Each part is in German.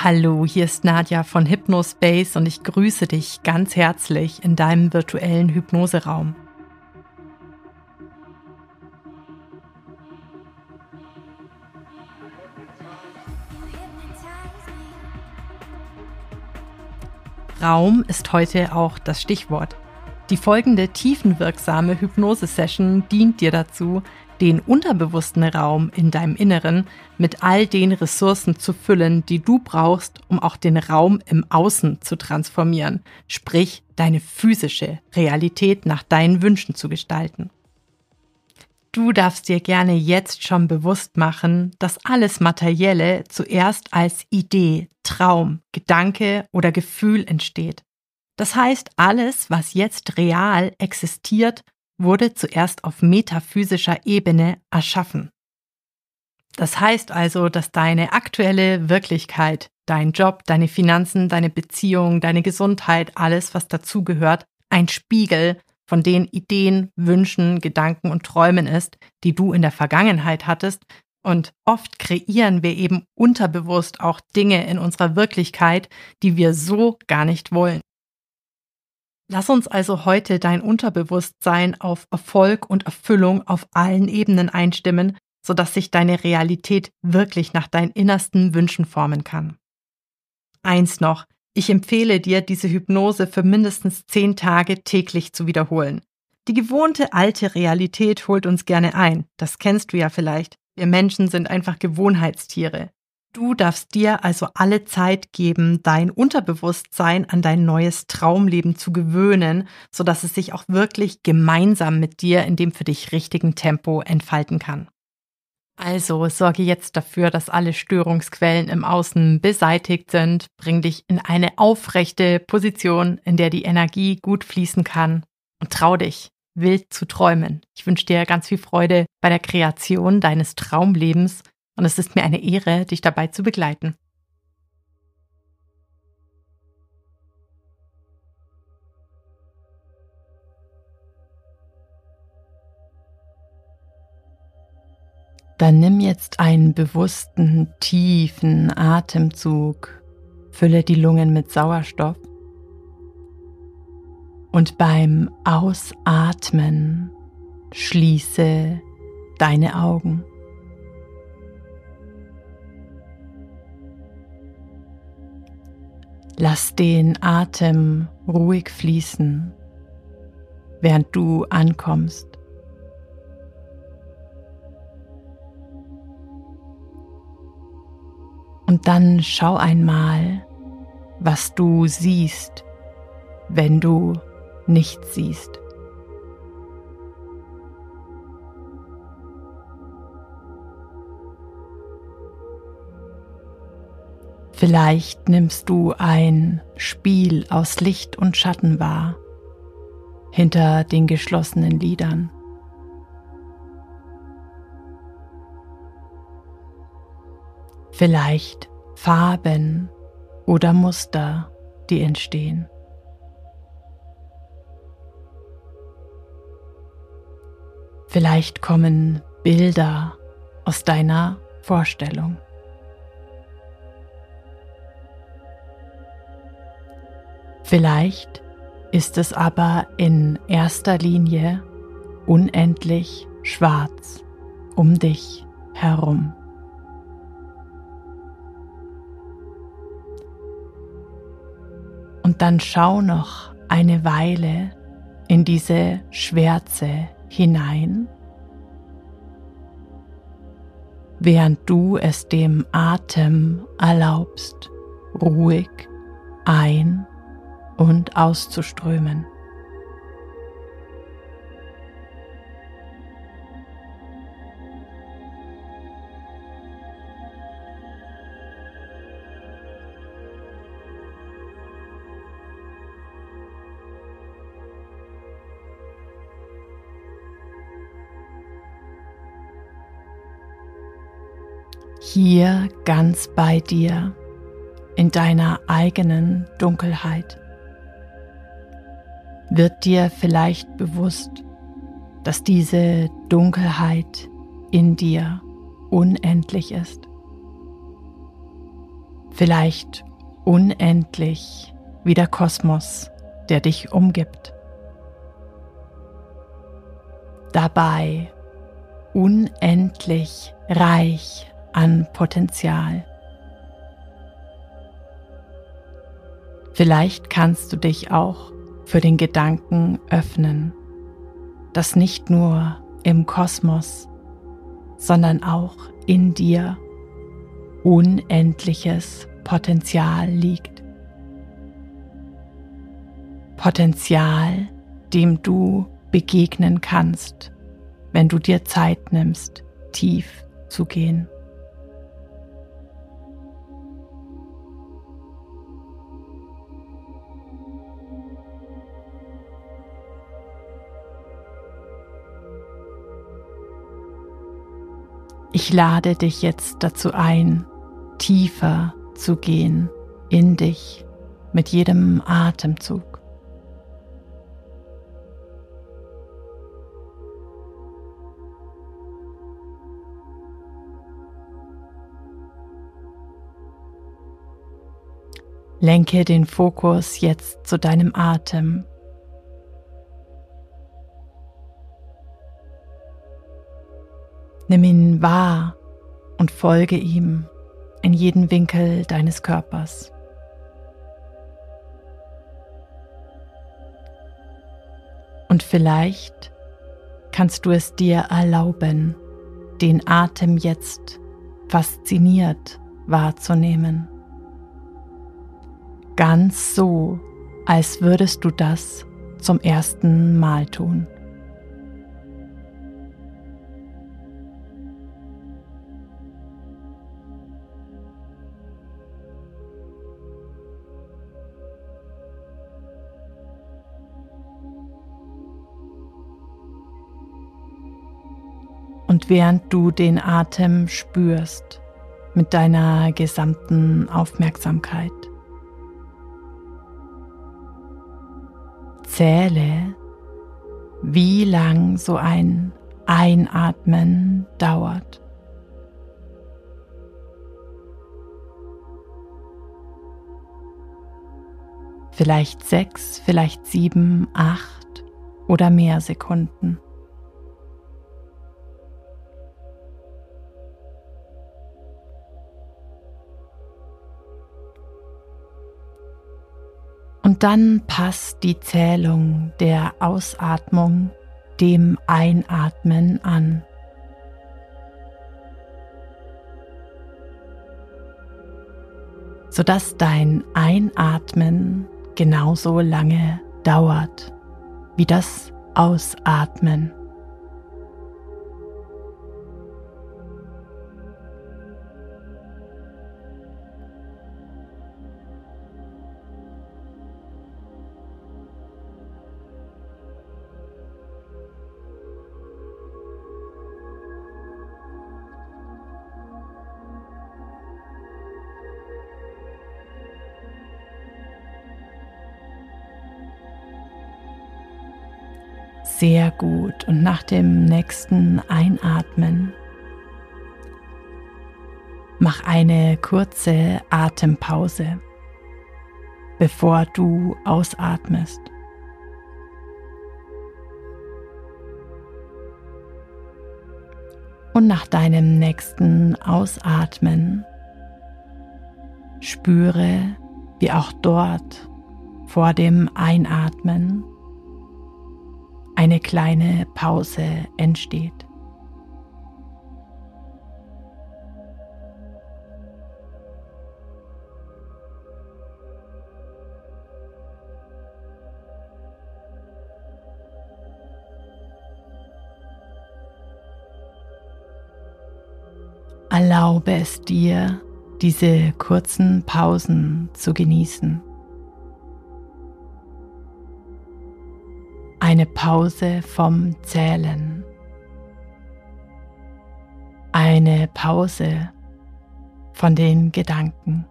Hallo, hier ist Nadja von Hypnospace und ich grüße dich ganz herzlich in deinem virtuellen Hypnoseraum. Raum ist heute auch das Stichwort. Die folgende tiefenwirksame Hypnose-Session dient dir dazu, den unterbewussten Raum in deinem Inneren mit all den Ressourcen zu füllen, die du brauchst, um auch den Raum im Außen zu transformieren, sprich deine physische Realität nach deinen Wünschen zu gestalten. Du darfst dir gerne jetzt schon bewusst machen, dass alles Materielle zuerst als Idee, Traum, Gedanke oder Gefühl entsteht. Das heißt, alles, was jetzt real existiert, wurde zuerst auf metaphysischer Ebene erschaffen. Das heißt also, dass deine aktuelle Wirklichkeit, dein Job, deine Finanzen, deine Beziehung, deine Gesundheit, alles, was dazugehört, ein Spiegel von den Ideen, Wünschen, Gedanken und Träumen ist, die du in der Vergangenheit hattest. Und oft kreieren wir eben unterbewusst auch Dinge in unserer Wirklichkeit, die wir so gar nicht wollen. Lass uns also heute dein Unterbewusstsein auf Erfolg und Erfüllung auf allen Ebenen einstimmen, sodass sich deine Realität wirklich nach deinen innersten Wünschen formen kann. Eins noch, ich empfehle dir, diese Hypnose für mindestens zehn Tage täglich zu wiederholen. Die gewohnte alte Realität holt uns gerne ein, das kennst du ja vielleicht. Wir Menschen sind einfach Gewohnheitstiere. Du darfst dir also alle Zeit geben, dein Unterbewusstsein an dein neues Traumleben zu gewöhnen, sodass es sich auch wirklich gemeinsam mit dir in dem für dich richtigen Tempo entfalten kann. Also sorge jetzt dafür, dass alle Störungsquellen im Außen beseitigt sind, bring dich in eine aufrechte Position, in der die Energie gut fließen kann und trau dich, wild zu träumen. Ich wünsche dir ganz viel Freude bei der Kreation deines Traumlebens und es ist mir eine Ehre, dich dabei zu begleiten. Dann nimm jetzt einen bewussten, tiefen Atemzug, fülle die Lungen mit Sauerstoff und beim Ausatmen schließe deine Augen. Lass den Atem ruhig fließen, während du ankommst. Und dann schau einmal, was du siehst, wenn du nichts siehst. Vielleicht nimmst du ein Spiel aus Licht und Schatten wahr hinter den geschlossenen Lidern. Vielleicht Farben oder Muster, die entstehen. Vielleicht kommen Bilder aus deiner Vorstellung. Vielleicht ist es aber in erster Linie unendlich schwarz um dich herum. Und dann schau noch eine Weile in diese Schwärze hinein, während du es dem Atem erlaubst, ruhig ein- und auszuströmen. Hier ganz bei dir in deiner eigenen Dunkelheit wird dir vielleicht bewusst, dass diese Dunkelheit in dir unendlich ist. vielleicht unendlich wie der Kosmos, der dich umgibt. Dabei unendlich reich an Potenzial. Vielleicht kannst du dich auch für den Gedanken öffnen, dass nicht nur im Kosmos, sondern auch in dir unendliches Potenzial liegt. Potenzial, dem du begegnen kannst, wenn du dir Zeit nimmst, tief zu gehen. Ich lade dich jetzt dazu ein, tiefer zu gehen in dich mit jedem Atemzug. Lenke den Fokus jetzt zu deinem Atem Nimm ihn wahr und folge ihm in jeden Winkel deines Körpers. Und vielleicht kannst du es dir erlauben, den Atem jetzt fasziniert wahrzunehmen. Ganz so, als würdest du das zum ersten Mal tun. Während du den Atem spürst mit deiner gesamten Aufmerksamkeit, zähle, wie lang so ein Einatmen dauert. Vielleicht sechs, vielleicht sieben, acht oder mehr Sekunden. Dann passt die Zählung der Ausatmung dem Einatmen an. sodass dein Einatmen genauso lange dauert wie das Ausatmen. Gut. Und nach dem nächsten Einatmen mach eine kurze Atempause, bevor du ausatmest. Und nach deinem nächsten Ausatmen spüre, wie auch dort vor dem Einatmen eine kleine Pause entsteht. Erlaube es dir, diese kurzen Pausen zu genießen. Eine Pause vom Zählen, eine Pause von den Gedanken.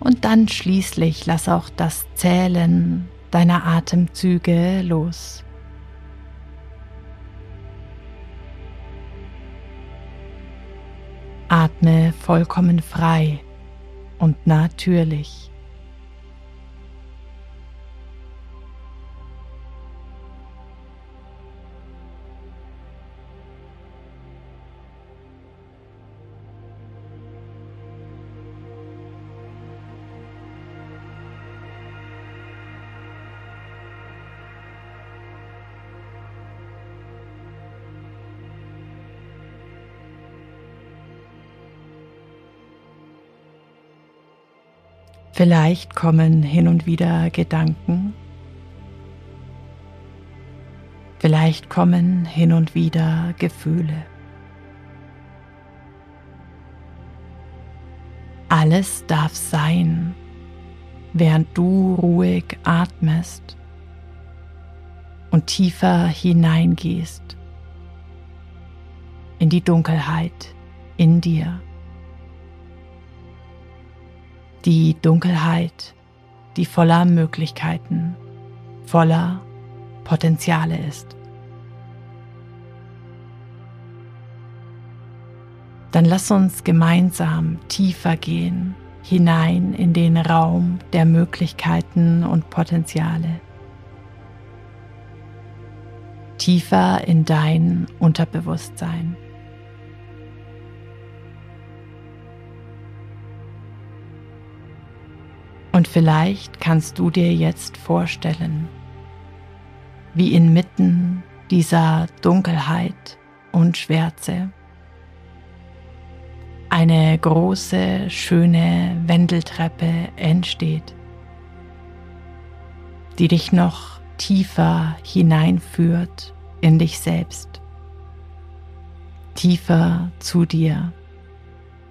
Und dann schließlich lass auch das Zählen deiner Atemzüge los. Atme vollkommen frei und natürlich. Vielleicht kommen hin und wieder Gedanken. Vielleicht kommen hin und wieder Gefühle. Alles darf sein, während du ruhig atmest und tiefer hineingehst in die Dunkelheit in dir die Dunkelheit, die voller Möglichkeiten, voller Potenziale ist. Dann lass uns gemeinsam tiefer gehen, hinein in den Raum der Möglichkeiten und Potenziale. Tiefer in dein Unterbewusstsein. Und vielleicht kannst du dir jetzt vorstellen, wie inmitten dieser Dunkelheit und Schwärze eine große, schöne Wendeltreppe entsteht, die dich noch tiefer hineinführt in dich selbst, tiefer zu dir,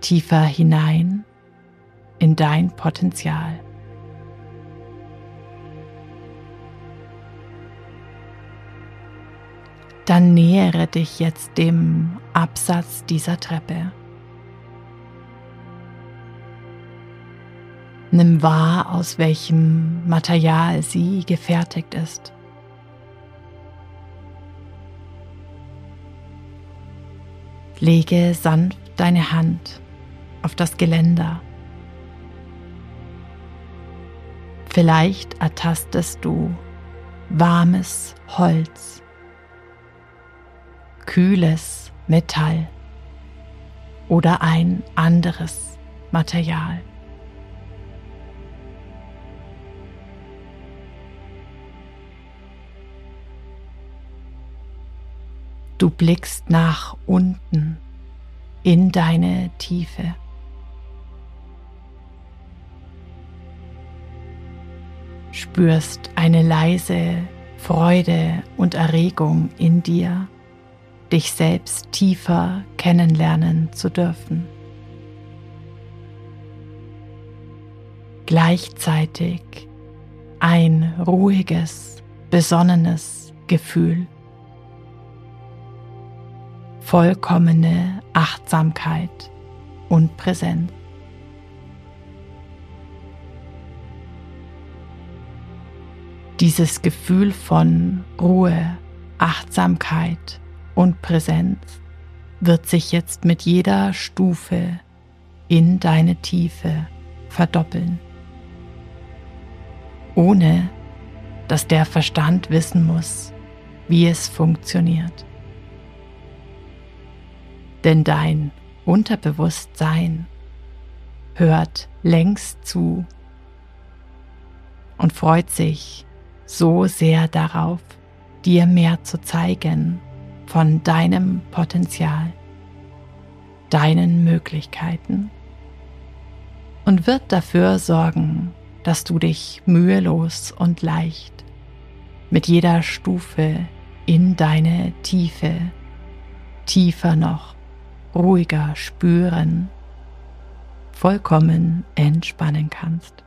tiefer hinein in dein Potenzial. Dann nähere dich jetzt dem Absatz dieser Treppe. Nimm wahr, aus welchem Material sie gefertigt ist. Lege sanft deine Hand auf das Geländer. Vielleicht ertastest du warmes Holz kühles Metall oder ein anderes Material. Du blickst nach unten in deine Tiefe. Spürst eine leise Freude und Erregung in dir dich selbst tiefer kennenlernen zu dürfen. Gleichzeitig ein ruhiges, besonnenes Gefühl, vollkommene Achtsamkeit und Präsenz. Dieses Gefühl von Ruhe, Achtsamkeit und Präsenz wird sich jetzt mit jeder Stufe in deine Tiefe verdoppeln, ohne dass der Verstand wissen muss, wie es funktioniert. Denn dein Unterbewusstsein hört längst zu und freut sich so sehr darauf, dir mehr zu zeigen von deinem Potenzial, deinen Möglichkeiten und wird dafür sorgen, dass du dich mühelos und leicht mit jeder Stufe in deine Tiefe, tiefer noch, ruhiger spüren, vollkommen entspannen kannst.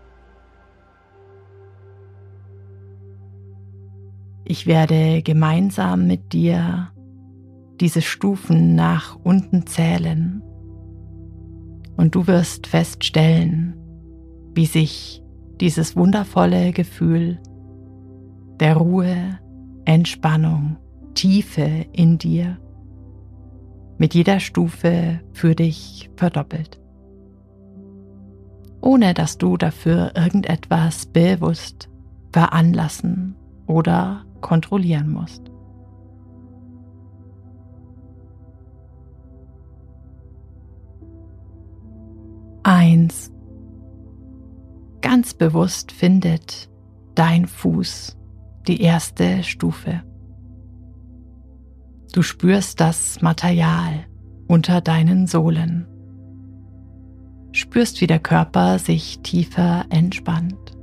Ich werde gemeinsam mit dir diese Stufen nach unten zählen und du wirst feststellen, wie sich dieses wundervolle Gefühl der Ruhe, Entspannung, Tiefe in dir mit jeder Stufe für dich verdoppelt. Ohne dass du dafür irgendetwas bewusst veranlassen oder kontrollieren musst. Eins. Ganz bewusst findet dein Fuß die erste Stufe. Du spürst das Material unter deinen Sohlen. Spürst, wie der Körper sich tiefer entspannt.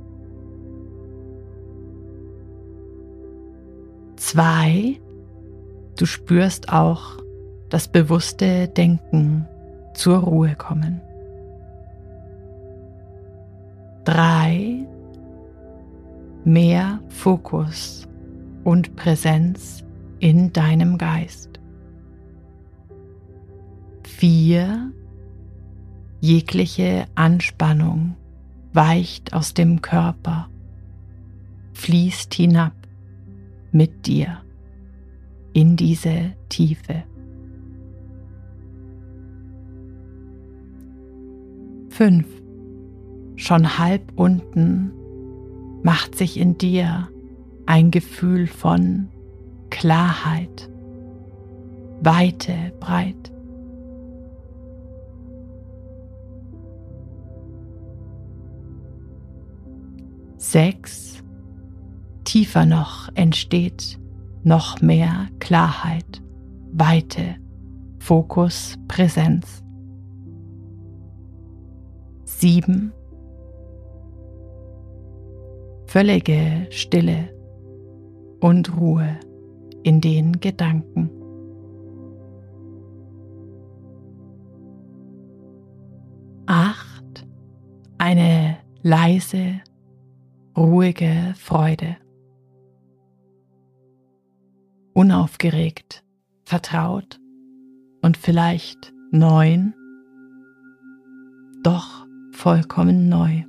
Zwei, du spürst auch das bewusste Denken zur Ruhe kommen. Drei, mehr Fokus und Präsenz in deinem Geist. 4. Jegliche Anspannung weicht aus dem Körper, fließt hinab mit dir in diese Tiefe. 5. Schon halb unten macht sich in dir ein Gefühl von Klarheit, Weite, breit. Sechs, tiefer noch entsteht noch mehr Klarheit, Weite, Fokus, Präsenz. Sieben, völlige Stille und Ruhe in den Gedanken. Acht, eine leise, ruhige Freude. Unaufgeregt, vertraut und vielleicht neun, doch vollkommen neu.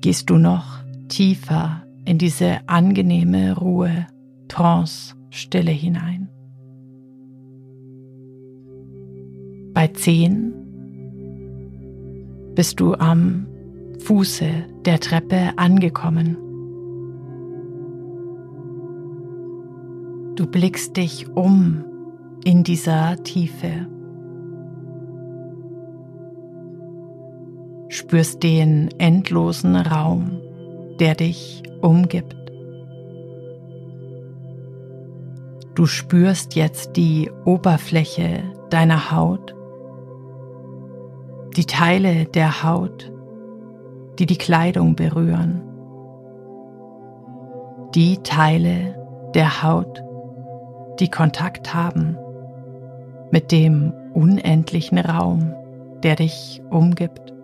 Gehst du noch tiefer in diese angenehme Ruhe, Trance, Stille hinein. Bei zehn bist du am Fuße der Treppe angekommen. Du blickst dich um in dieser Tiefe. Spürst den endlosen Raum, der dich umgibt. Du spürst jetzt die Oberfläche deiner Haut, die Teile der Haut, die die Kleidung berühren, die Teile der Haut, die Kontakt haben mit dem unendlichen Raum, der dich umgibt.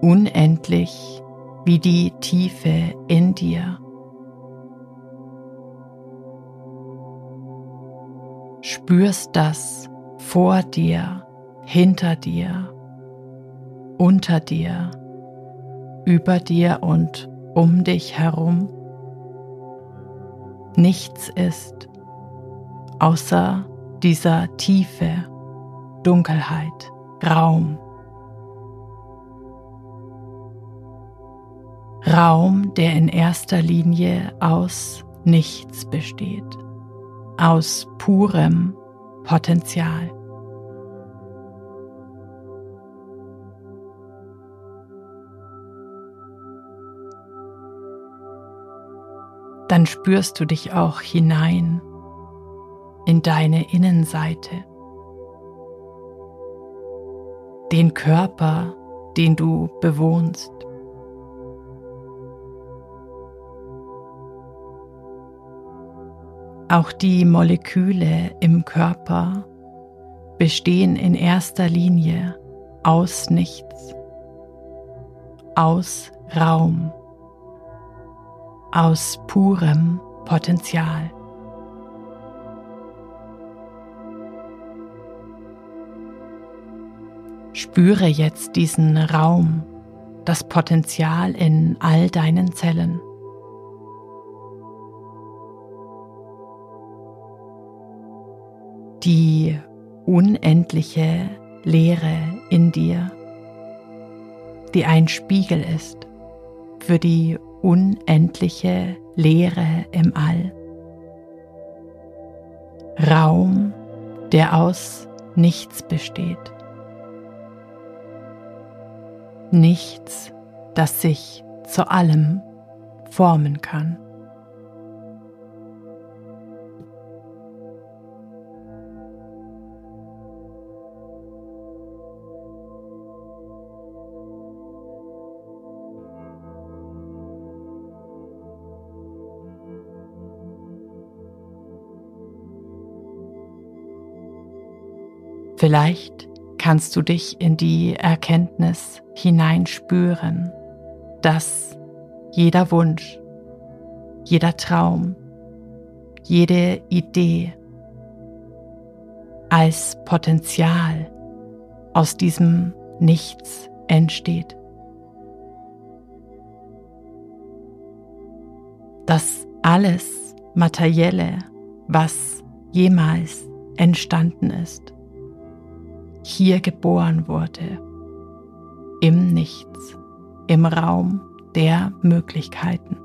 Unendlich wie die Tiefe in dir. Spürst das vor dir, hinter dir, unter dir, über dir und um dich herum. Nichts ist außer dieser Tiefe, Dunkelheit, Raum. Raum, der in erster Linie aus nichts besteht, aus purem Potenzial. Dann spürst du dich auch hinein in deine Innenseite, den Körper, den du bewohnst. Auch die Moleküle im Körper bestehen in erster Linie aus nichts, aus Raum, aus purem Potenzial. Spüre jetzt diesen Raum, das Potenzial in all deinen Zellen. Die unendliche Leere in dir, die ein Spiegel ist für die unendliche Leere im All. Raum, der aus nichts besteht. Nichts, das sich zu allem formen kann. Vielleicht kannst du dich in die Erkenntnis hineinspüren, dass jeder Wunsch, jeder Traum, jede Idee als Potenzial aus diesem Nichts entsteht. Dass alles Materielle, was jemals entstanden ist, hier geboren wurde, im Nichts, im Raum der Möglichkeiten.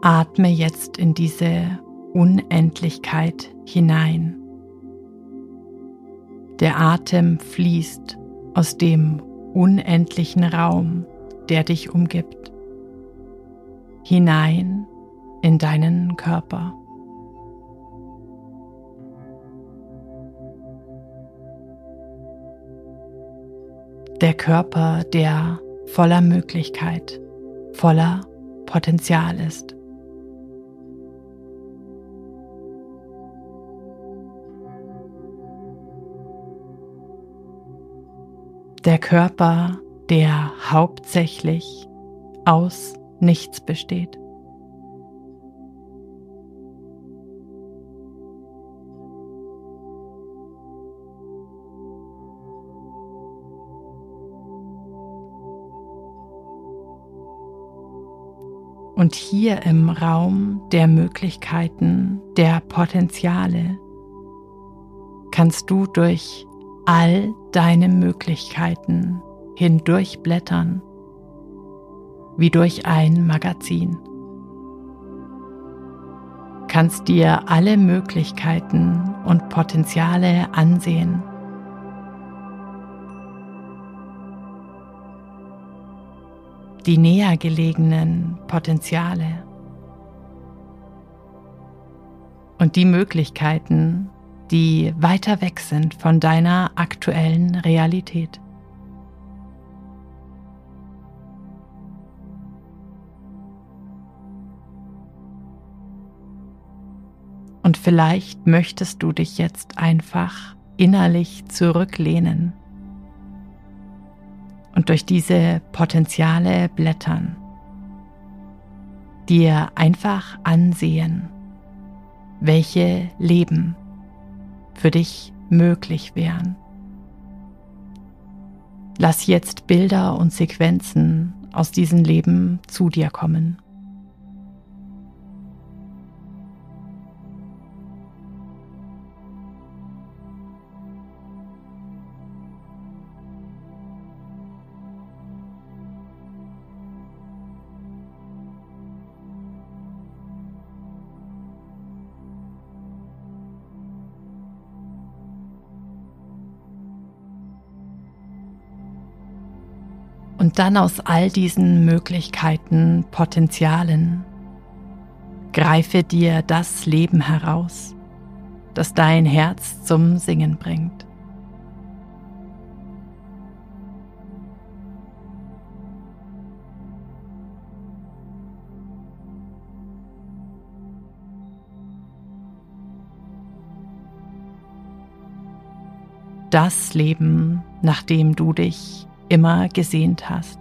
Atme jetzt in diese Unendlichkeit hinein. Der Atem fließt aus dem unendlichen Raum, der dich umgibt, hinein in deinen Körper. Der Körper, der voller Möglichkeit, voller Potenzial ist. Der Körper, der hauptsächlich aus nichts besteht. Und hier im Raum der Möglichkeiten, der Potenziale, kannst du durch all deine Möglichkeiten hindurchblättern, wie durch ein Magazin. Kannst dir alle Möglichkeiten und Potenziale ansehen. Die näher gelegenen Potenziale und die Möglichkeiten, die weiter weg sind von deiner aktuellen Realität. Und vielleicht möchtest du dich jetzt einfach innerlich zurücklehnen und durch diese Potenziale blättern, dir einfach ansehen, welche Leben für dich möglich wären. Lass jetzt Bilder und Sequenzen aus diesem Leben zu dir kommen. Und dann aus all diesen Möglichkeiten, Potenzialen, greife dir das Leben heraus, das dein Herz zum Singen bringt. das Leben, nach dem du dich immer gesehnt hast,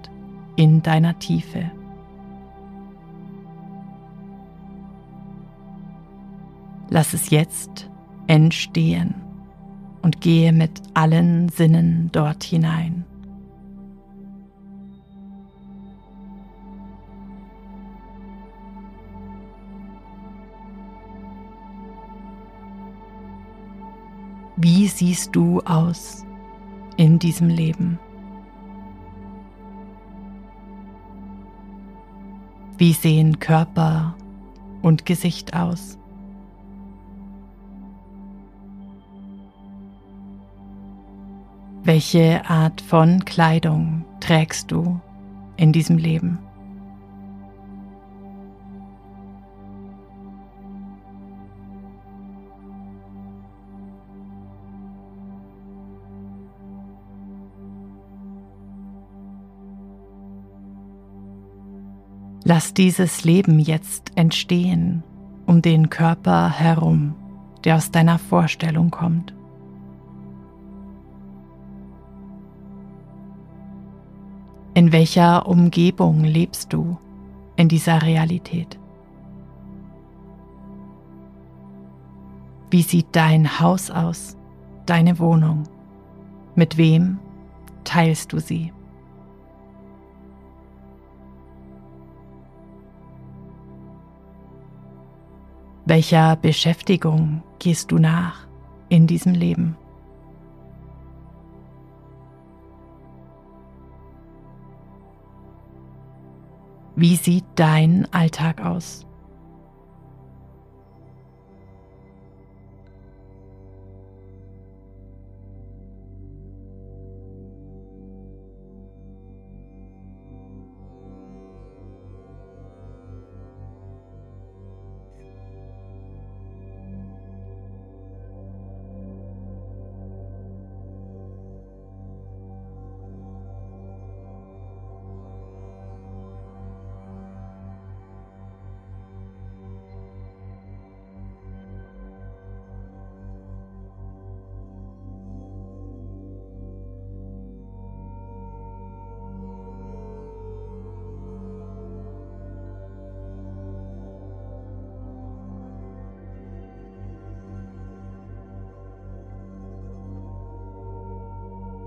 in deiner Tiefe. Lass es jetzt entstehen und gehe mit allen Sinnen dort hinein. Wie siehst du aus in diesem Leben? Wie sehen Körper und Gesicht aus? Welche Art von Kleidung trägst du in diesem Leben? Lass dieses Leben jetzt entstehen um den Körper herum, der aus deiner Vorstellung kommt. In welcher Umgebung lebst du in dieser Realität? Wie sieht dein Haus aus, deine Wohnung? Mit wem teilst du sie? Welcher Beschäftigung gehst du nach in diesem Leben? Wie sieht dein Alltag aus?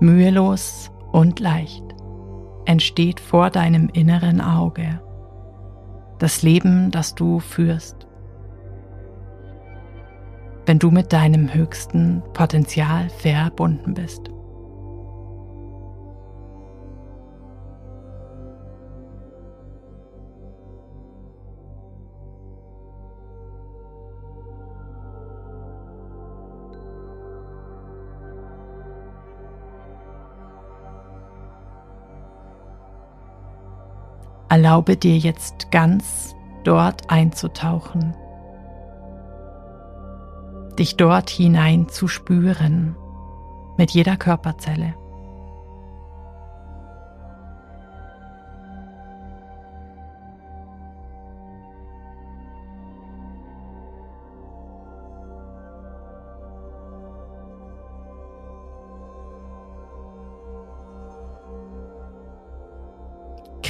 Mühelos und leicht entsteht vor deinem inneren Auge das Leben, das du führst. Wenn du mit deinem höchsten Potenzial verbunden bist. Erlaube dir jetzt ganz dort einzutauchen, dich dort hinein zu spüren mit jeder Körperzelle.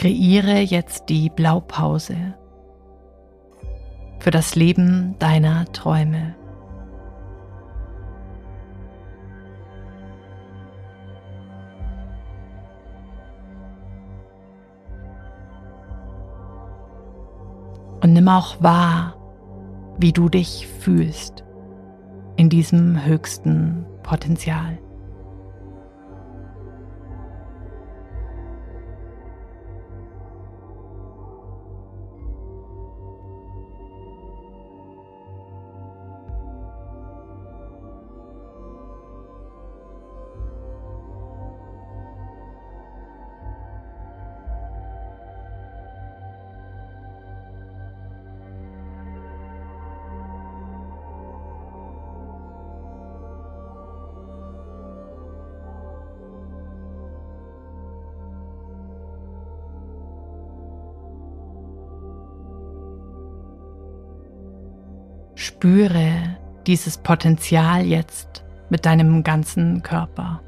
Kreiere jetzt die Blaupause für das Leben deiner Träume. Und nimm auch wahr, wie du dich fühlst in diesem höchsten Potenzial. Spüre dieses Potenzial jetzt mit deinem ganzen Körper.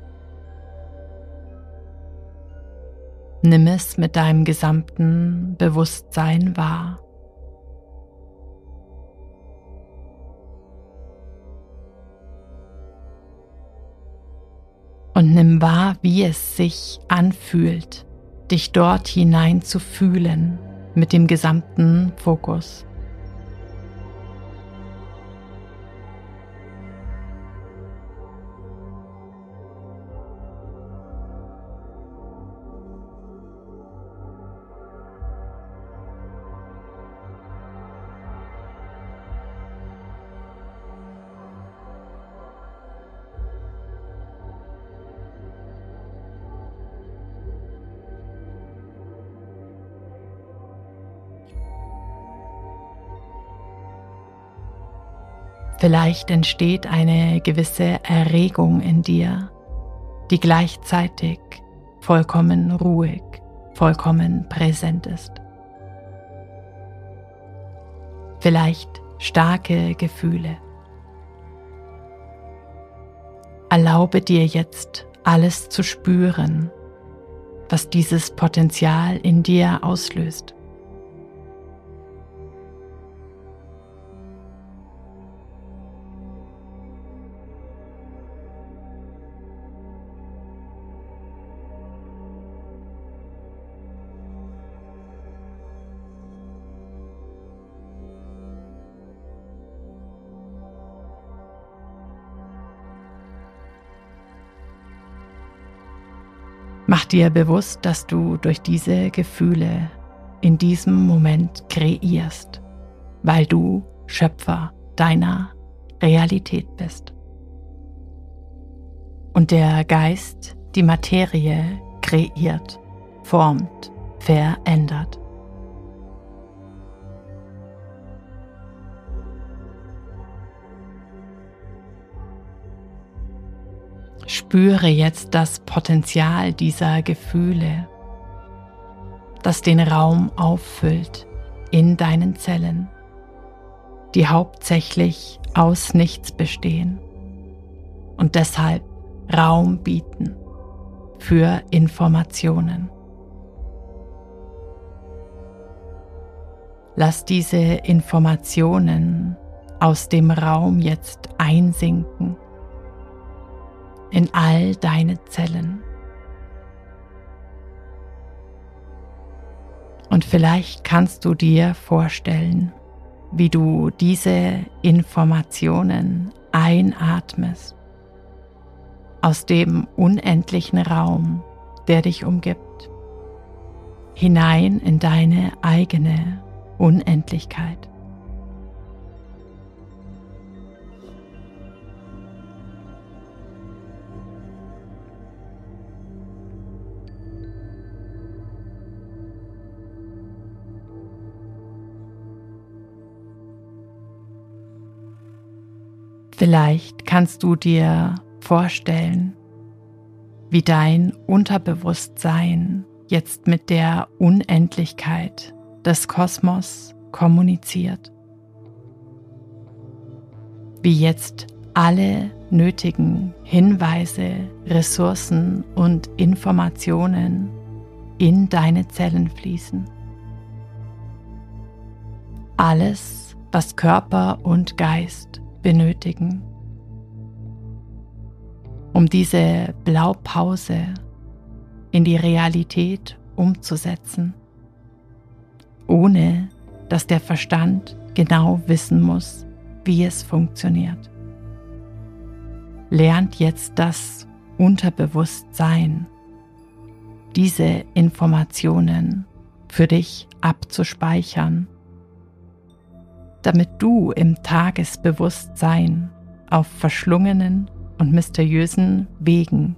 Nimm es mit deinem gesamten Bewusstsein wahr. Und nimm wahr, wie es sich anfühlt, dich dort hinein zu fühlen mit dem gesamten Fokus. Vielleicht entsteht eine gewisse Erregung in dir, die gleichzeitig vollkommen ruhig, vollkommen präsent ist. Vielleicht starke Gefühle. Erlaube dir jetzt alles zu spüren, was dieses Potenzial in dir auslöst. Dir bewusst, dass du durch diese Gefühle in diesem Moment kreierst, weil du Schöpfer deiner Realität bist. Und der Geist die Materie kreiert, formt, verändert. Spüre jetzt das Potenzial dieser Gefühle, das den Raum auffüllt in deinen Zellen, die hauptsächlich aus nichts bestehen und deshalb Raum bieten für Informationen. Lass diese Informationen aus dem Raum jetzt einsinken in all deine Zellen. Und vielleicht kannst du dir vorstellen, wie du diese Informationen einatmest aus dem unendlichen Raum, der dich umgibt, hinein in deine eigene Unendlichkeit. Vielleicht kannst du dir vorstellen, wie dein Unterbewusstsein jetzt mit der Unendlichkeit des Kosmos kommuniziert. Wie jetzt alle nötigen Hinweise, Ressourcen und Informationen in deine Zellen fließen. Alles, was Körper und Geist benötigen, um diese Blaupause in die Realität umzusetzen, ohne dass der Verstand genau wissen muss, wie es funktioniert. Lernt jetzt das Unterbewusstsein, diese Informationen für dich abzuspeichern damit du im Tagesbewusstsein auf verschlungenen und mysteriösen Wegen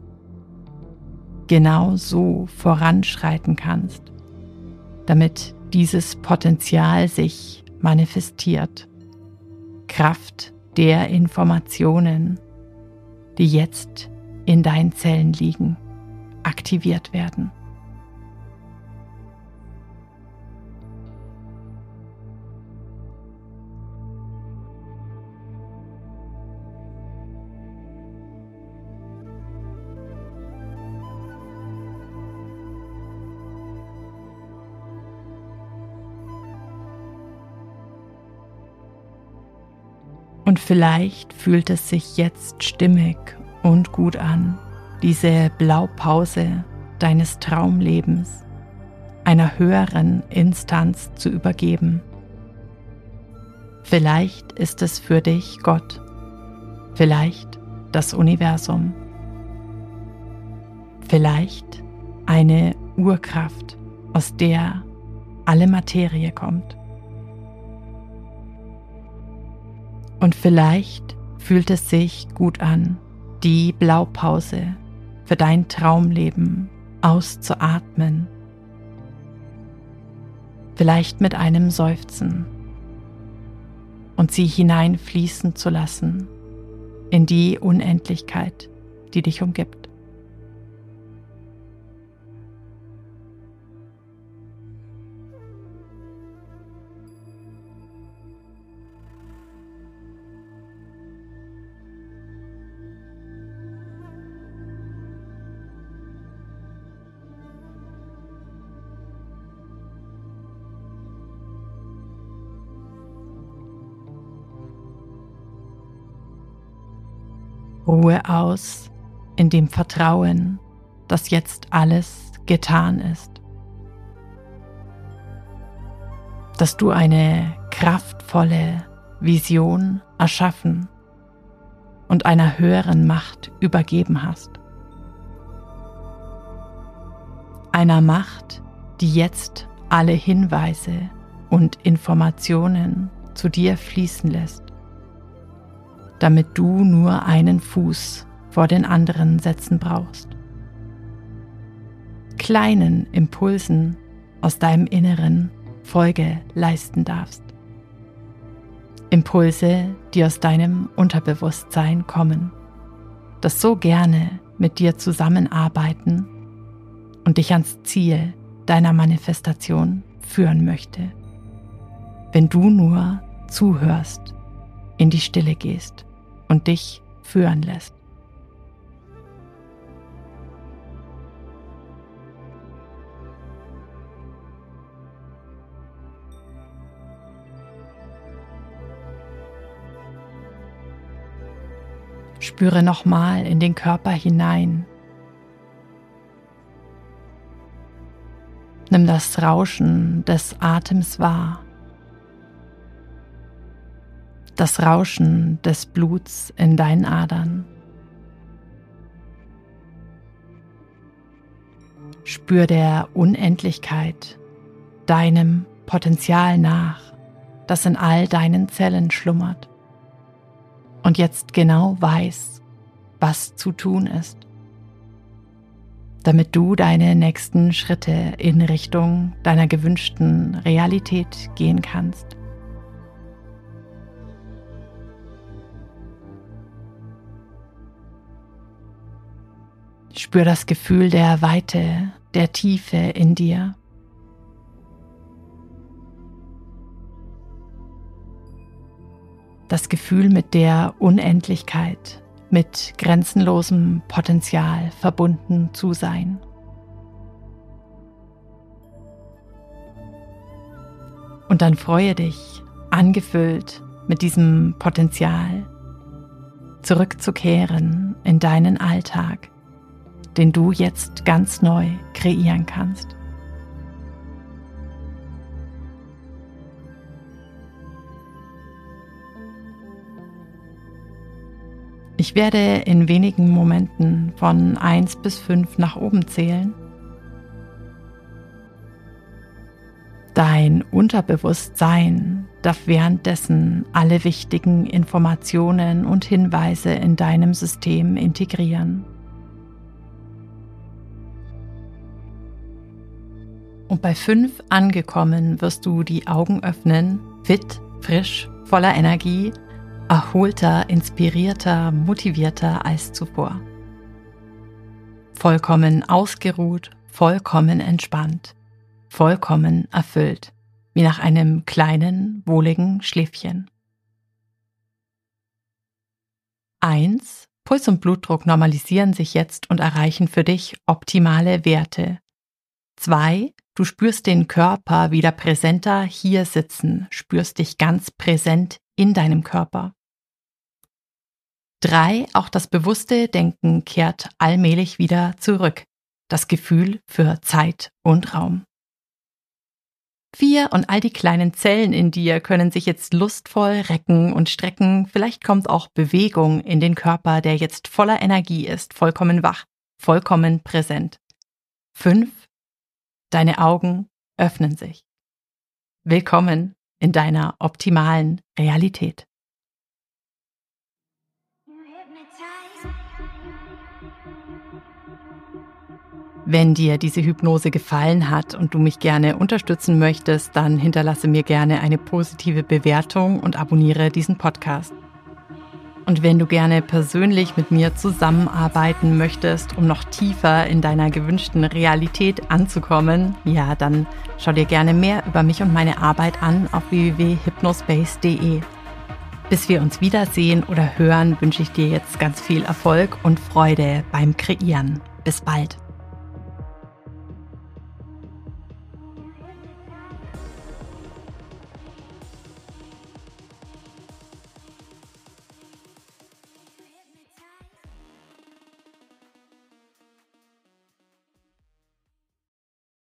genau so voranschreiten kannst, damit dieses Potenzial sich manifestiert. Kraft der Informationen, die jetzt in deinen Zellen liegen, aktiviert werden. Und vielleicht fühlt es sich jetzt stimmig und gut an, diese Blaupause deines Traumlebens einer höheren Instanz zu übergeben. Vielleicht ist es für dich Gott, vielleicht das Universum, vielleicht eine Urkraft, aus der alle Materie kommt. Und vielleicht fühlt es sich gut an, die Blaupause für dein Traumleben auszuatmen. Vielleicht mit einem Seufzen und sie hineinfließen zu lassen in die Unendlichkeit, die dich umgibt. Ruhe aus in dem Vertrauen, dass jetzt alles getan ist. Dass du eine kraftvolle Vision erschaffen und einer höheren Macht übergeben hast. Einer Macht, die jetzt alle Hinweise und Informationen zu dir fließen lässt damit du nur einen Fuß vor den anderen setzen brauchst. Kleinen Impulsen aus deinem Inneren Folge leisten darfst. Impulse, die aus deinem Unterbewusstsein kommen, das so gerne mit dir zusammenarbeiten und dich ans Ziel deiner Manifestation führen möchte, wenn du nur zuhörst, in die Stille gehst und dich führen lässt. Spüre nochmal in den Körper hinein. Nimm das Rauschen des Atems wahr das Rauschen des Bluts in deinen Adern. Spür der Unendlichkeit, deinem Potenzial nach, das in all deinen Zellen schlummert und jetzt genau weiß, was zu tun ist, damit du deine nächsten Schritte in Richtung deiner gewünschten Realität gehen kannst. Spür das Gefühl der Weite, der Tiefe in dir. Das Gefühl mit der Unendlichkeit, mit grenzenlosem Potenzial verbunden zu sein. Und dann freue dich, angefüllt mit diesem Potenzial, zurückzukehren in deinen Alltag den du jetzt ganz neu kreieren kannst. Ich werde in wenigen Momenten von 1 bis 5 nach oben zählen. Dein Unterbewusstsein darf währenddessen alle wichtigen Informationen und Hinweise in deinem System integrieren. Und bei fünf angekommen wirst du die Augen öffnen, fit, frisch, voller Energie, erholter, inspirierter, motivierter als zuvor. Vollkommen ausgeruht, vollkommen entspannt, vollkommen erfüllt, wie nach einem kleinen, wohligen Schläfchen. Eins: Puls und Blutdruck normalisieren sich jetzt und erreichen für dich optimale Werte. Zwei, Du spürst den Körper wieder präsenter hier sitzen, spürst dich ganz präsent in deinem Körper. 3. Auch das bewusste Denken kehrt allmählich wieder zurück. Das Gefühl für Zeit und Raum. 4. Und all die kleinen Zellen in dir können sich jetzt lustvoll recken und strecken. Vielleicht kommt auch Bewegung in den Körper, der jetzt voller Energie ist, vollkommen wach, vollkommen präsent. 5. Deine Augen öffnen sich. Willkommen in deiner optimalen Realität. Wenn dir diese Hypnose gefallen hat und du mich gerne unterstützen möchtest, dann hinterlasse mir gerne eine positive Bewertung und abonniere diesen Podcast. Und wenn du gerne persönlich mit mir zusammenarbeiten möchtest, um noch tiefer in deiner gewünschten Realität anzukommen, ja, dann schau dir gerne mehr über mich und meine Arbeit an auf www.hypnospace.de. Bis wir uns wiedersehen oder hören, wünsche ich dir jetzt ganz viel Erfolg und Freude beim Kreieren. Bis bald.